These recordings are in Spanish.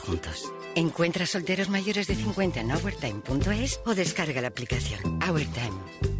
juntos. Encuentra solteros mayores de 50 en hourtime.es o descarga la aplicación. Hourtime.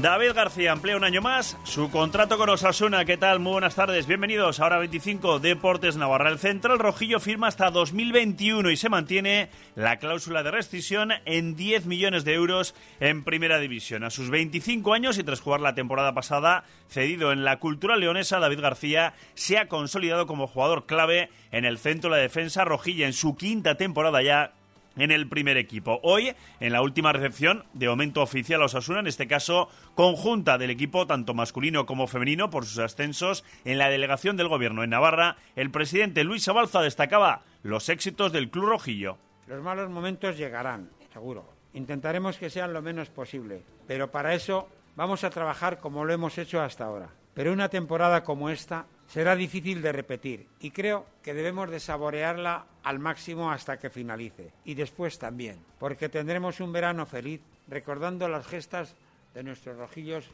David García emplea un año más su contrato con Osasuna. ¿Qué tal? Muy buenas tardes. Bienvenidos a Hora 25 Deportes Navarra. El Central Rojillo firma hasta 2021 y se mantiene la cláusula de rescisión en 10 millones de euros en Primera División. A sus 25 años y tras jugar la temporada pasada cedido en la cultura leonesa, David García se ha consolidado como jugador clave en el centro de la defensa rojilla en su quinta temporada ya en el primer equipo. Hoy, en la última recepción de aumento oficial a Osasuna, en este caso conjunta del equipo tanto masculino como femenino por sus ascensos en la delegación del gobierno en Navarra, el presidente Luis Abalza destacaba los éxitos del Club Rojillo. Los malos momentos llegarán, seguro. Intentaremos que sean lo menos posible, pero para eso vamos a trabajar como lo hemos hecho hasta ahora. Pero una temporada como esta será difícil de repetir y creo que debemos de saborearla al máximo hasta que finalice. Y después también, porque tendremos un verano feliz recordando las gestas de nuestros rojillos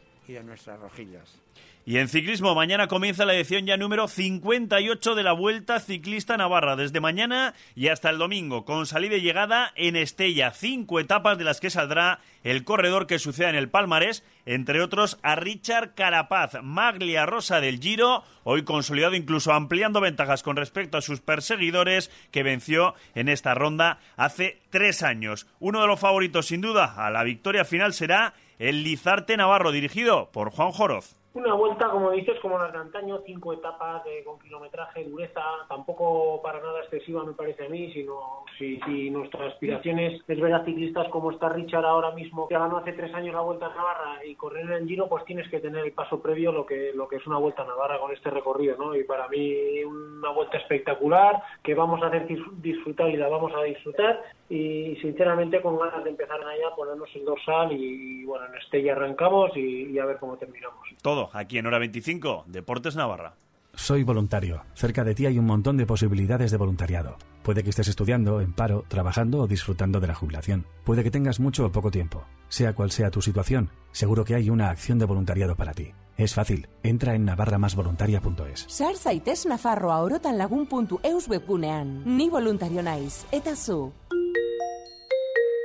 y en ciclismo, mañana comienza la edición ya número 58 de la Vuelta Ciclista Navarra, desde mañana y hasta el domingo, con salida y llegada en Estella. Cinco etapas de las que saldrá el corredor que suceda en el Palmarés, entre otros a Richard Carapaz, Maglia Rosa del Giro, hoy consolidado incluso ampliando ventajas con respecto a sus perseguidores, que venció en esta ronda hace tres años. Uno de los favoritos, sin duda, a la victoria final será el Lizarte Navarro, dirigido por Juan Joroz. Una vuelta, como dices, como las de antaño, cinco etapas de, con kilometraje, dureza, tampoco para nada excesiva me parece a mí, sino si, si nuestras aspiraciones es ver a ciclistas como está Richard ahora mismo, que ganó hace tres años la Vuelta a Navarra y correr en el Giro, pues tienes que tener el paso previo lo que, lo que es una Vuelta a Navarra con este recorrido, ¿no? Y para mí una vuelta espectacular, que vamos a hacer disfrutar y la vamos a disfrutar y sinceramente con ganas de empezar allá, ponernos el dorsal y, bueno, en este ya arrancamos y, y a ver cómo terminamos. Todo aquí en Hora 25, Deportes Navarra. Soy voluntario. Cerca de ti hay un montón de posibilidades de voluntariado. Puede que estés estudiando, en paro, trabajando o disfrutando de la jubilación. Puede que tengas mucho o poco tiempo. Sea cual sea tu situación, seguro que hay una acción de voluntariado para ti. Es fácil. Entra en navarramasvoluntaria.es. Sar zaitez Nafarroa orotan lagun.eus webgunean. Ni voluntario naiz. Eta zu.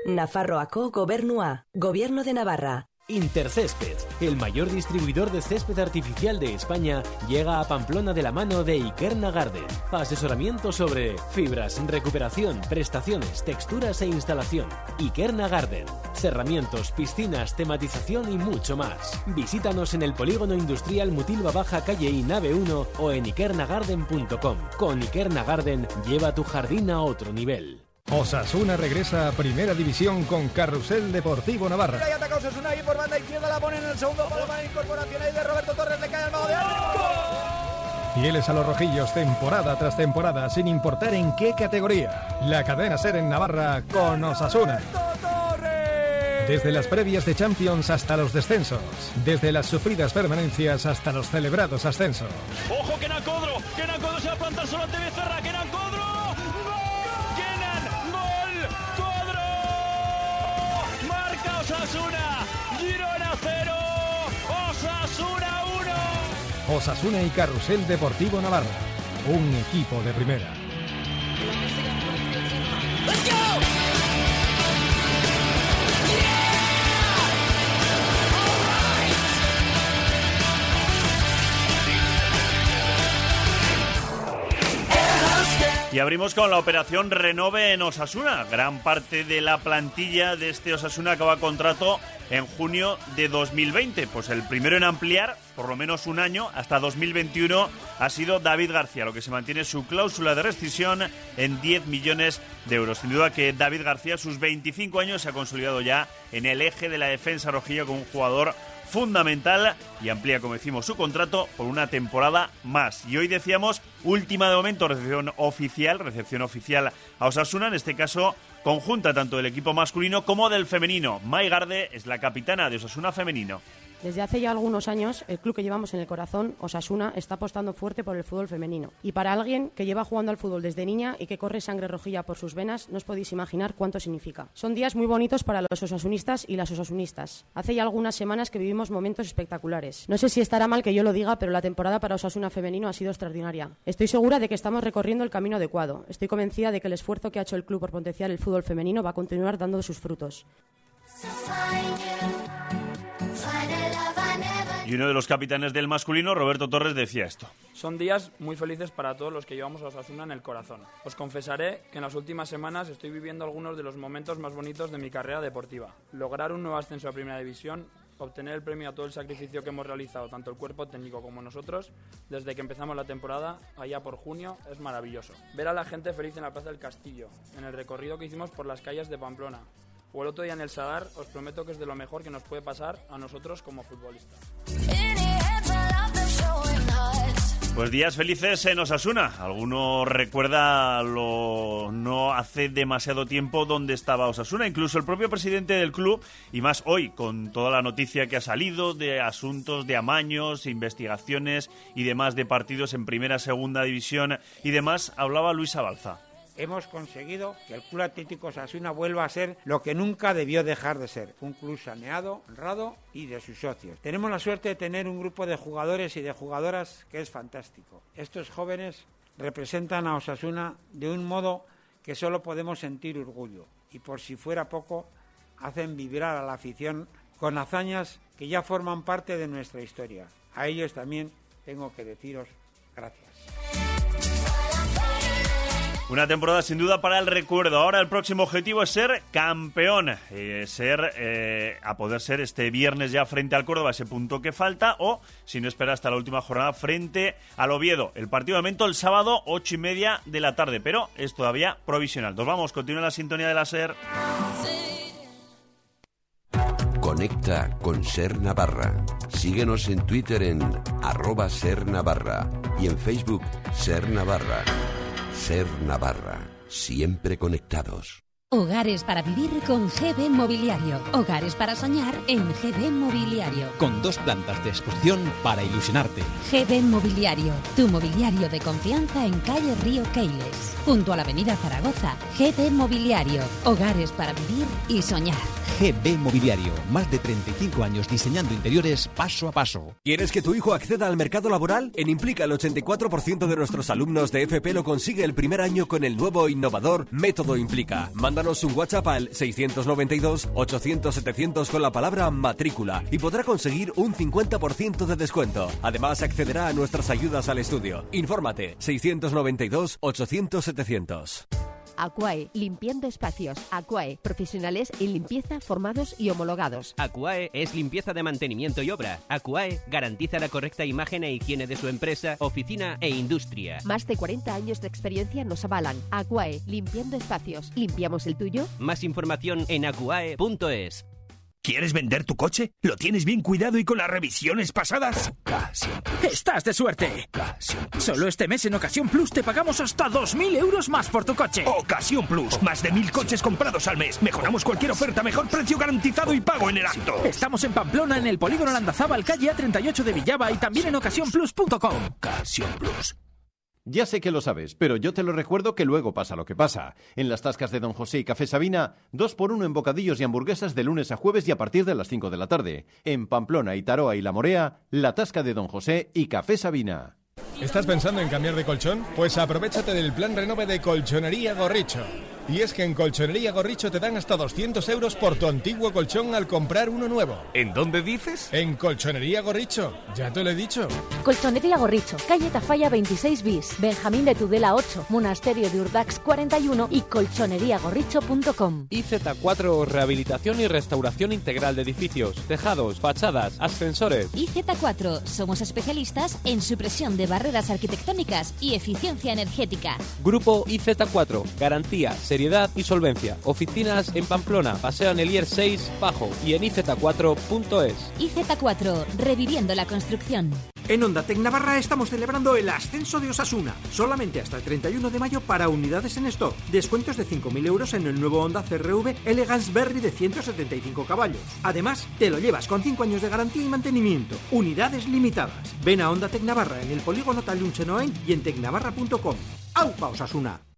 Nafarroako gobernua. Gobierno de Navarra. Intercésped, el mayor distribuidor de césped artificial de España, llega a Pamplona de la mano de Ikerna Garden. Asesoramiento sobre fibras, recuperación, prestaciones, texturas e instalación. Ikerna Garden. Cerramientos, piscinas, tematización y mucho más. Visítanos en el polígono industrial Mutilva Baja Calle y Nave 1 o en ikernagarden.com. Con Ikerna Garden lleva tu jardín a otro nivel. Osasuna regresa a Primera División con Carrusel Deportivo Navarra. Ahí ataca Osasuna y por banda izquierda la pone en el segundo palo para incorporación ahí de Roberto Torres, le cae al mago de Fieles a los rojillos temporada tras temporada, sin importar en qué categoría. La cadena ser en Navarra con Osasuna. Desde las previas de Champions hasta los descensos. Desde las sufridas permanencias hasta los celebrados ascensos. ¡Ojo, que Codro! ¡Que Codro se va a plantar solo ante Becerra! ¡Que Codro! Osasuna, Girona 0, Osasuna 1. Osasuna y Carrusel Deportivo Navarra, un equipo de primera. Y abrimos con la operación Renove en Osasuna. Gran parte de la plantilla de este Osasuna acaba contrato en junio de 2020. Pues el primero en ampliar, por lo menos un año, hasta 2021, ha sido David García, lo que se mantiene su cláusula de rescisión en 10 millones de euros. Sin duda que David García, sus 25 años, se ha consolidado ya en el eje de la defensa rojilla como un jugador fundamental y amplía, como decimos, su contrato por una temporada más. Y hoy decíamos, última de momento, recepción oficial, recepción oficial a Osasuna, en este caso conjunta tanto del equipo masculino como del femenino. Mai Garde es la capitana de Osasuna femenino. Desde hace ya algunos años, el club que llevamos en el corazón, Osasuna, está apostando fuerte por el fútbol femenino. Y para alguien que lleva jugando al fútbol desde niña y que corre sangre rojilla por sus venas, no os podéis imaginar cuánto significa. Son días muy bonitos para los osasunistas y las osasunistas. Hace ya algunas semanas que vivimos momentos espectaculares. No sé si estará mal que yo lo diga, pero la temporada para Osasuna femenino ha sido extraordinaria. Estoy segura de que estamos recorriendo el camino adecuado. Estoy convencida de que el esfuerzo que ha hecho el club por potenciar el fútbol femenino va a continuar dando sus frutos. Y uno de los capitanes del masculino, Roberto Torres, decía esto. Son días muy felices para todos los que llevamos a Osasuna en el corazón. Os confesaré que en las últimas semanas estoy viviendo algunos de los momentos más bonitos de mi carrera deportiva. Lograr un nuevo ascenso a Primera División, obtener el premio a todo el sacrificio que hemos realizado, tanto el cuerpo técnico como nosotros, desde que empezamos la temporada, allá por junio, es maravilloso. Ver a la gente feliz en la Plaza del Castillo, en el recorrido que hicimos por las calles de Pamplona, o el otro día en el Sadar, os prometo que es de lo mejor que nos puede pasar a nosotros como futbolistas. Pues días felices en Osasuna. Alguno recuerda lo no hace demasiado tiempo donde estaba Osasuna, incluso el propio presidente del club, y más hoy, con toda la noticia que ha salido de asuntos de amaños, investigaciones y demás de partidos en primera, segunda división y demás, hablaba Luis Abalza hemos conseguido que el Club Atlético Osasuna vuelva a ser lo que nunca debió dejar de ser, un club saneado, honrado y de sus socios. Tenemos la suerte de tener un grupo de jugadores y de jugadoras que es fantástico. Estos jóvenes representan a Osasuna de un modo que solo podemos sentir orgullo y por si fuera poco hacen vibrar a la afición con hazañas que ya forman parte de nuestra historia. A ellos también tengo que deciros gracias. Una temporada sin duda para el recuerdo. Ahora el próximo objetivo es ser campeón. Eh, ser, eh, a poder ser este viernes ya frente al Córdoba, ese punto que falta. O, si no espera hasta la última jornada, frente al Oviedo. El partido de momento el sábado, ocho y media de la tarde. Pero es todavía provisional. Nos vamos, continúa la sintonía de la SER. Conecta con Ser Navarra. Síguenos en Twitter en arroba Ser Navarra y en Facebook Ser Navarra. Ser Navarra, siempre conectados. Hogares para vivir con GB Mobiliario. Hogares para soñar en GB Mobiliario. Con dos plantas de exposición para ilusionarte. GB Mobiliario, tu mobiliario de confianza en calle Río Keiles. Junto a la avenida Zaragoza, GB Mobiliario. Hogares para vivir y soñar. GB Mobiliario, más de 35 años diseñando interiores paso a paso. ¿Quieres que tu hijo acceda al mercado laboral? En Implica el 84% de nuestros alumnos de FP lo consigue el primer año con el nuevo innovador Método Implica. Mándanos un WhatsApp al 692-800-700 con la palabra matrícula y podrá conseguir un 50% de descuento. Además accederá a nuestras ayudas al estudio. Infórmate 692-800-700. Aquae, limpiando espacios. Aquae, profesionales en limpieza formados y homologados. Aquae es limpieza de mantenimiento y obra. Aquae garantiza la correcta imagen e higiene de su empresa, oficina e industria. Más de 40 años de experiencia nos avalan. Aquae, limpiando espacios. ¿Limpiamos el tuyo? Más información en aquae.es. ¿Quieres vender tu coche? ¿Lo tienes bien cuidado y con las revisiones pasadas? ¡Estás de suerte! Solo este mes en Ocasión Plus te pagamos hasta 2.000 euros más por tu coche. Ocasión Plus. Más de mil coches comprados al mes. Mejoramos cualquier oferta, mejor precio garantizado y pago en el acto. Estamos en Pamplona, en el Polígono Landazábal, calle A38 de Villaba y también en ocasiónplus.com. Ocasión Plus. Ya sé que lo sabes, pero yo te lo recuerdo que luego pasa lo que pasa. En las tascas de Don José y Café Sabina, dos por uno en bocadillos y hamburguesas de lunes a jueves y a partir de las 5 de la tarde. En Pamplona, Itaroa y La Morea, la tasca de Don José y Café Sabina. ¿Estás pensando en cambiar de colchón? Pues aprovechate del plan renove de Colchonería Gorricho. Y es que en Colchonería Gorricho te dan hasta 200 euros por tu antiguo colchón al comprar uno nuevo. ¿En dónde dices? En Colchonería Gorricho, ya te lo he dicho. Colchonería Gorricho, calle Tafalla 26 bis, Benjamín de Tudela 8, Monasterio de Urdax 41 y colchoneriagorricho.com. IZ4 Rehabilitación y Restauración Integral de Edificios, Tejados, Fachadas, Ascensores. IZ4 somos especialistas en supresión de barreras arquitectónicas y eficiencia energética. Grupo IZ4, garantía, seriedad y solvencia. Oficinas en Pamplona, Paseo Anelier 6, Bajo y en iz4.es. IZ4, reviviendo la construcción. En Onda Tec Navarra estamos celebrando el ascenso de Osasuna. Solamente hasta el 31 de mayo para unidades en stock. Descuentos de 5.000 euros en el nuevo Honda CRV Elegance Berry de 175 caballos. Además, te lo llevas con 5 años de garantía y mantenimiento. Unidades limitadas. Ven a Onda Tec Navarra en el polígono Talunchenoen y en tecnavarra.com. ¡Aupa Osasuna!